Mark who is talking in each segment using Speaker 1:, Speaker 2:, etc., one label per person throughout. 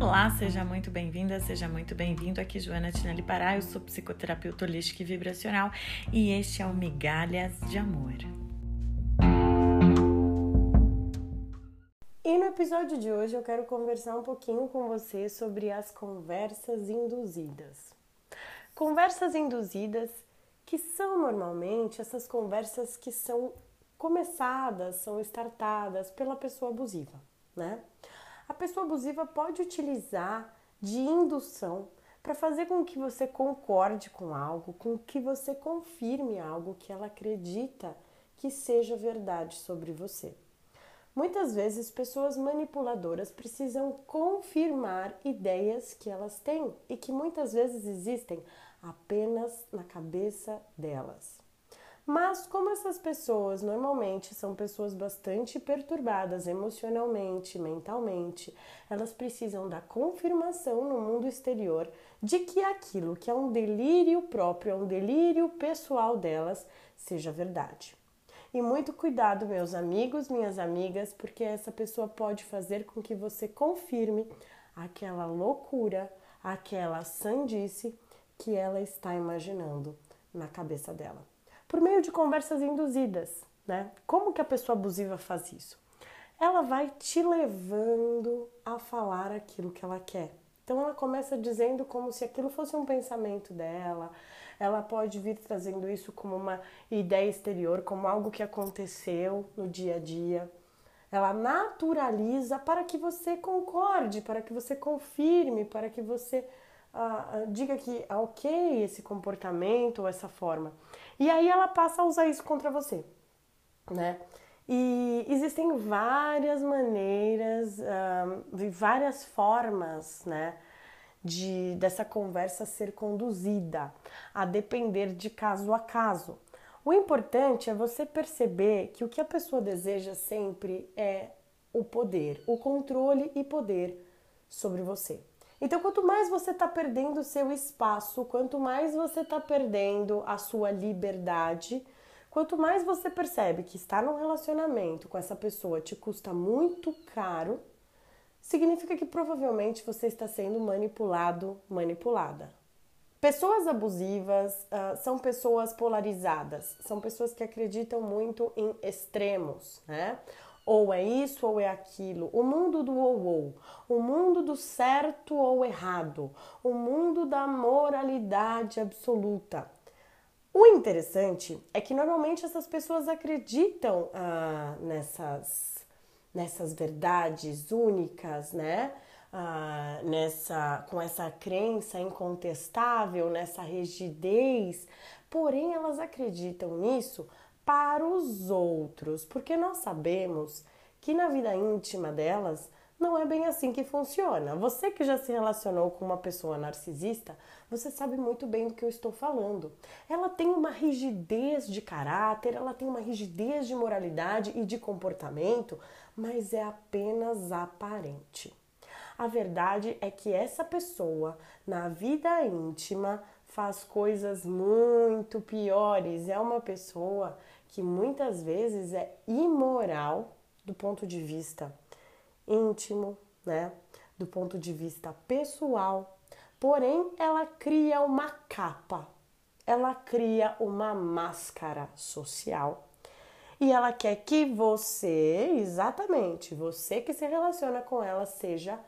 Speaker 1: Olá, seja muito bem-vinda, seja muito bem-vindo. Aqui Joana Tinelli Pará, eu sou psicoterapeuta holística e vibracional e este é o Migalhas de Amor.
Speaker 2: E no episódio de hoje eu quero conversar um pouquinho com você sobre as conversas induzidas. Conversas induzidas que são normalmente essas conversas que são começadas, são startadas pela pessoa abusiva, né? A pessoa abusiva pode utilizar de indução para fazer com que você concorde com algo, com que você confirme algo que ela acredita que seja verdade sobre você. Muitas vezes, pessoas manipuladoras precisam confirmar ideias que elas têm e que muitas vezes existem apenas na cabeça delas. Mas, como essas pessoas normalmente são pessoas bastante perturbadas emocionalmente, mentalmente, elas precisam da confirmação no mundo exterior de que aquilo que é um delírio próprio, é um delírio pessoal delas, seja verdade. E muito cuidado, meus amigos, minhas amigas, porque essa pessoa pode fazer com que você confirme aquela loucura, aquela sandice que ela está imaginando na cabeça dela por meio de conversas induzidas, né? Como que a pessoa abusiva faz isso? Ela vai te levando a falar aquilo que ela quer. Então ela começa dizendo como se aquilo fosse um pensamento dela. Ela pode vir trazendo isso como uma ideia exterior, como algo que aconteceu no dia a dia. Ela naturaliza para que você concorde, para que você confirme, para que você uh, diga que é ok esse comportamento ou essa forma. E aí ela passa a usar isso contra você, né? E existem várias maneiras, uh, várias formas, né? De, dessa conversa ser conduzida, a depender de caso a caso. O importante é você perceber que o que a pessoa deseja sempre é o poder, o controle e poder sobre você. Então, quanto mais você está perdendo o seu espaço, quanto mais você está perdendo a sua liberdade, quanto mais você percebe que estar num relacionamento com essa pessoa te custa muito caro, significa que provavelmente você está sendo manipulado, manipulada. Pessoas abusivas uh, são pessoas polarizadas, são pessoas que acreditam muito em extremos, né? Ou é isso ou é aquilo. O mundo do ou ou. O mundo do certo ou errado. O mundo da moralidade absoluta. O interessante é que normalmente essas pessoas acreditam ah, nessas, nessas verdades únicas, né? Ah, nessa, com essa crença incontestável, nessa rigidez, porém elas acreditam nisso para os outros, porque nós sabemos que na vida íntima delas não é bem assim que funciona. Você que já se relacionou com uma pessoa narcisista, você sabe muito bem do que eu estou falando. Ela tem uma rigidez de caráter, ela tem uma rigidez de moralidade e de comportamento, mas é apenas aparente. A verdade é que essa pessoa, na vida íntima, faz coisas muito piores. É uma pessoa que muitas vezes é imoral do ponto de vista íntimo, né? Do ponto de vista pessoal. Porém, ela cria uma capa, ela cria uma máscara social. E ela quer que você, exatamente, você que se relaciona com ela, seja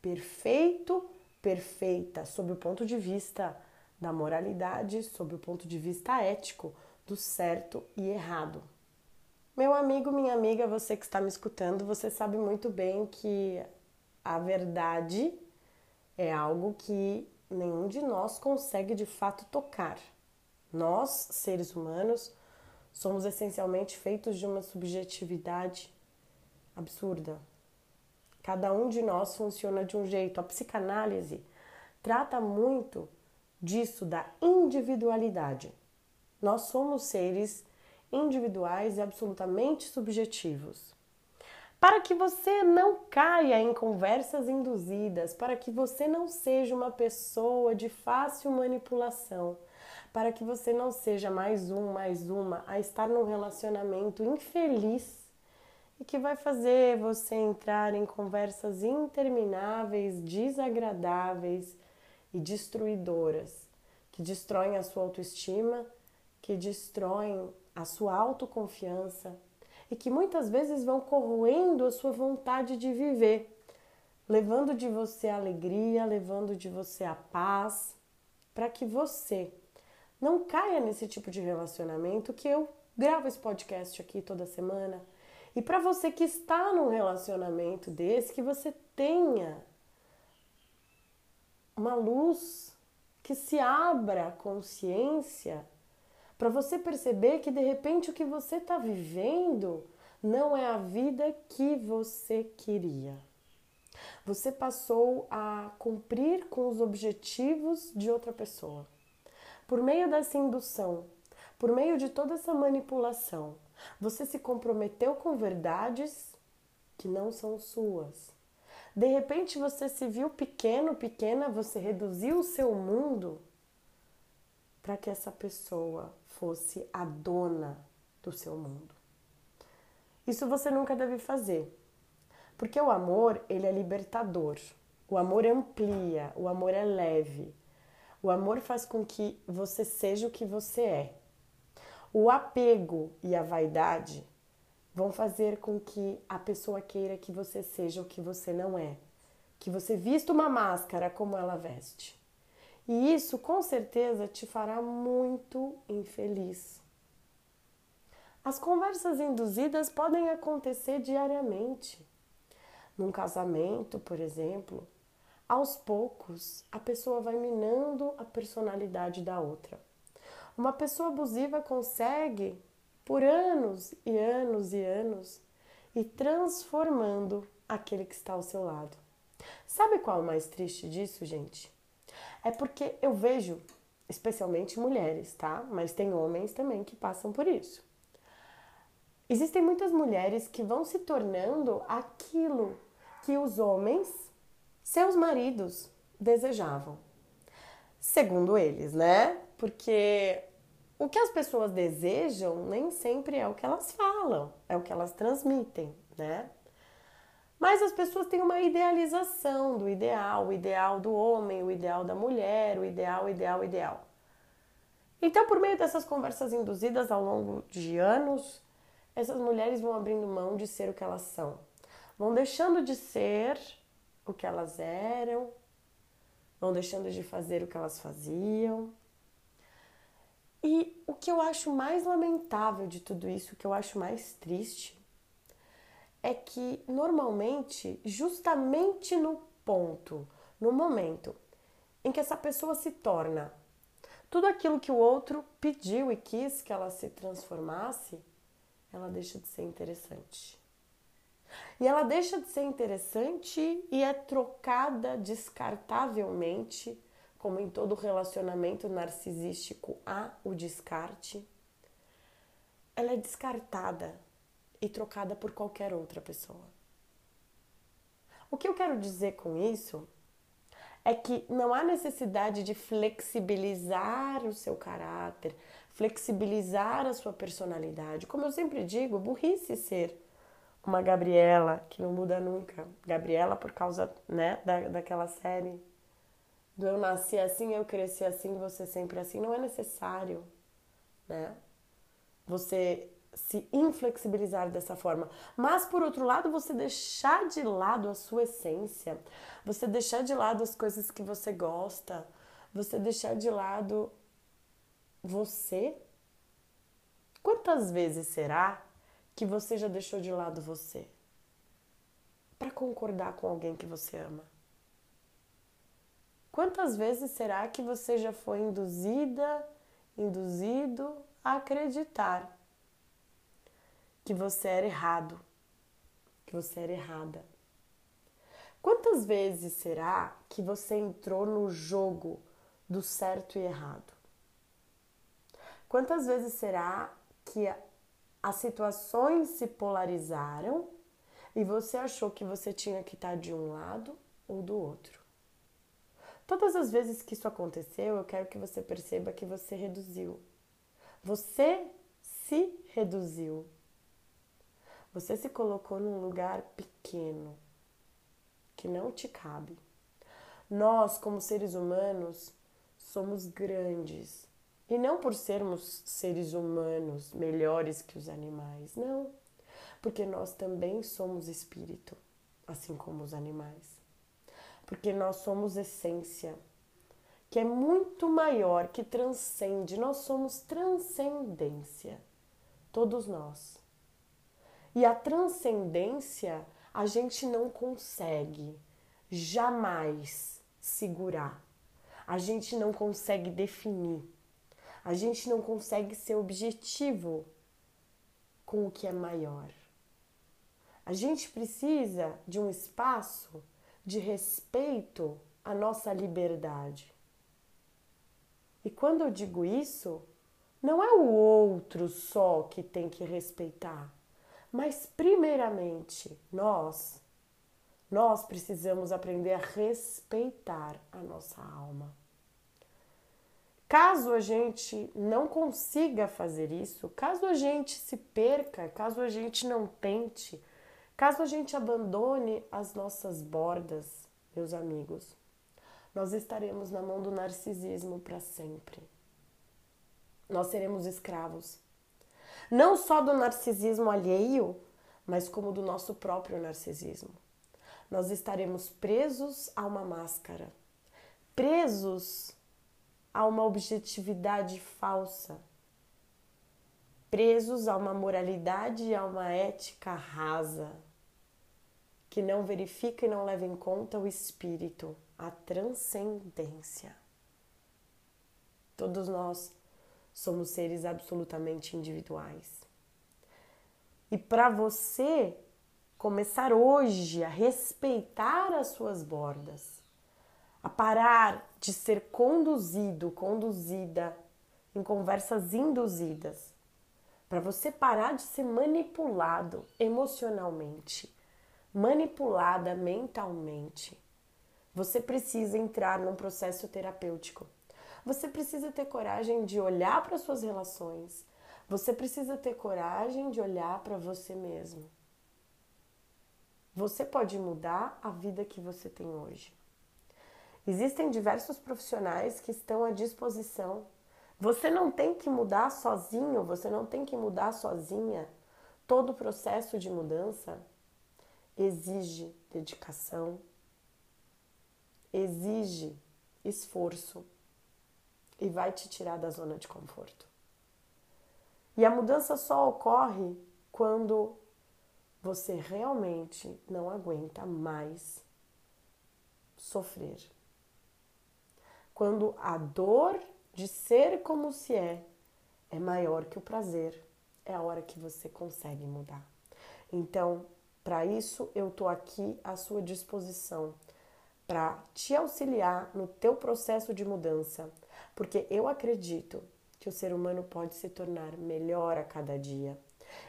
Speaker 2: perfeito, perfeita, sob o ponto de vista da moralidade, sob o ponto de vista ético, do certo e errado. Meu amigo, minha amiga, você que está me escutando, você sabe muito bem que a verdade é algo que nenhum de nós consegue de fato tocar. Nós, seres humanos, somos essencialmente feitos de uma subjetividade absurda. Cada um de nós funciona de um jeito. A psicanálise trata muito disso, da individualidade. Nós somos seres individuais e absolutamente subjetivos. Para que você não caia em conversas induzidas, para que você não seja uma pessoa de fácil manipulação, para que você não seja mais um, mais uma a estar num relacionamento infeliz e que vai fazer você entrar em conversas intermináveis, desagradáveis e destruidoras, que destroem a sua autoestima, que destroem a sua autoconfiança e que muitas vezes vão corroendo a sua vontade de viver, levando de você a alegria, levando de você a paz, para que você não caia nesse tipo de relacionamento que eu gravo esse podcast aqui toda semana. E para você que está num relacionamento desse, que você tenha uma luz que se abra a consciência para você perceber que de repente o que você está vivendo não é a vida que você queria. Você passou a cumprir com os objetivos de outra pessoa. Por meio dessa indução, por meio de toda essa manipulação, você se comprometeu com verdades que não são suas. De repente você se viu pequeno, pequena, você reduziu o seu mundo para que essa pessoa fosse a dona do seu mundo. Isso você nunca deve fazer. Porque o amor, ele é libertador. O amor amplia, o amor é leve. O amor faz com que você seja o que você é. O apego e a vaidade vão fazer com que a pessoa queira que você seja o que você não é. Que você vista uma máscara como ela veste. E isso com certeza te fará muito infeliz. As conversas induzidas podem acontecer diariamente. Num casamento, por exemplo, aos poucos a pessoa vai minando a personalidade da outra. Uma pessoa abusiva consegue, por anos e anos e anos, ir transformando aquele que está ao seu lado. Sabe qual é o mais triste disso, gente? É porque eu vejo, especialmente mulheres, tá? Mas tem homens também que passam por isso. Existem muitas mulheres que vão se tornando aquilo que os homens, seus maridos, desejavam. Segundo eles, né? Porque o que as pessoas desejam nem sempre é o que elas falam, é o que elas transmitem, né? Mas as pessoas têm uma idealização do ideal, o ideal do homem, o ideal da mulher, o ideal, o ideal, o ideal. Então, por meio dessas conversas induzidas ao longo de anos, essas mulheres vão abrindo mão de ser o que elas são, vão deixando de ser o que elas eram, vão deixando de fazer o que elas faziam. E o que eu acho mais lamentável de tudo isso, o que eu acho mais triste, é que normalmente, justamente no ponto, no momento em que essa pessoa se torna tudo aquilo que o outro pediu e quis que ela se transformasse, ela deixa de ser interessante. E ela deixa de ser interessante e é trocada descartavelmente, como em todo relacionamento narcisístico há o descarte. Ela é descartada e trocada por qualquer outra pessoa. O que eu quero dizer com isso é que não há necessidade de flexibilizar o seu caráter, flexibilizar a sua personalidade. Como eu sempre digo, burrice ser uma Gabriela que não muda nunca. Gabriela por causa né, da, daquela série do eu nasci assim, eu cresci assim, você sempre assim. Não é necessário, né? Você se inflexibilizar dessa forma. Mas por outro lado, você deixar de lado a sua essência, você deixar de lado as coisas que você gosta, você deixar de lado você. Quantas vezes será que você já deixou de lado você para concordar com alguém que você ama? Quantas vezes será que você já foi induzida, induzido a acreditar que você era errado, que você era errada. Quantas vezes será que você entrou no jogo do certo e errado? Quantas vezes será que as situações se polarizaram e você achou que você tinha que estar de um lado ou do outro? Todas as vezes que isso aconteceu, eu quero que você perceba que você reduziu. Você se reduziu Você se colocou num lugar pequeno que não te cabe. Nós, como seres humanos, somos grandes. E não por sermos seres humanos melhores que os animais, não. Porque nós também somos espírito, assim como os animais. Porque nós somos essência, que é muito maior, que transcende. Nós somos transcendência, todos nós. E a transcendência a gente não consegue jamais segurar. A gente não consegue definir. A gente não consegue ser objetivo com o que é maior. A gente precisa de um espaço de respeito à nossa liberdade. E quando eu digo isso, não é o outro só que tem que respeitar. Mas, primeiramente, nós, nós precisamos aprender a respeitar a nossa alma. Caso a gente não consiga fazer isso, caso a gente se perca, caso a gente não tente, caso a gente abandone as nossas bordas, meus amigos, nós estaremos na mão do narcisismo para sempre. Nós seremos escravos não só do narcisismo alheio, mas como do nosso próprio narcisismo. Nós estaremos presos a uma máscara, presos a uma objetividade falsa, presos a uma moralidade e a uma ética rasa, que não verifica e não leva em conta o espírito, a transcendência. Todos nós Somos seres absolutamente individuais. E para você começar hoje a respeitar as suas bordas, a parar de ser conduzido, conduzida em conversas induzidas, para você parar de ser manipulado emocionalmente, manipulada mentalmente, você precisa entrar num processo terapêutico você precisa ter coragem de olhar para suas relações. Você precisa ter coragem de olhar para você mesmo. Você pode mudar a vida que você tem hoje. Existem diversos profissionais que estão à disposição. Você não tem que mudar sozinho, você não tem que mudar sozinha. Todo o processo de mudança exige dedicação, exige esforço e vai te tirar da zona de conforto. E a mudança só ocorre quando você realmente não aguenta mais sofrer. Quando a dor de ser como se é é maior que o prazer, é a hora que você consegue mudar. Então, para isso eu tô aqui à sua disposição para te auxiliar no teu processo de mudança, porque eu acredito que o ser humano pode se tornar melhor a cada dia.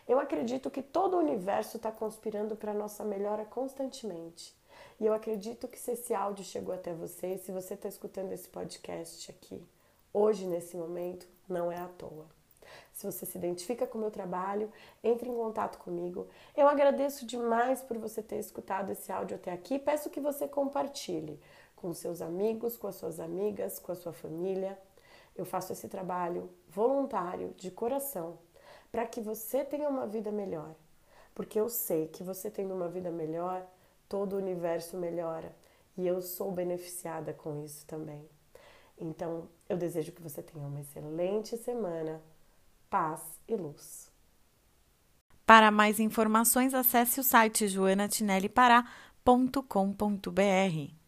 Speaker 2: Eu acredito que todo o universo está conspirando para nossa melhora constantemente. E eu acredito que se esse áudio chegou até você, se você está escutando esse podcast aqui, hoje, nesse momento, não é à toa. Se você se identifica com o meu trabalho, entre em contato comigo. Eu agradeço demais por você ter escutado esse áudio até aqui. Peço que você compartilhe com seus amigos, com as suas amigas, com a sua família. Eu faço esse trabalho voluntário, de coração, para que você tenha uma vida melhor. Porque eu sei que você tendo uma vida melhor, todo o universo melhora. E eu sou beneficiada com isso também. Então, eu desejo que você tenha uma excelente semana, paz e luz.
Speaker 1: Para mais informações, acesse o site joanatinellipará.com.br.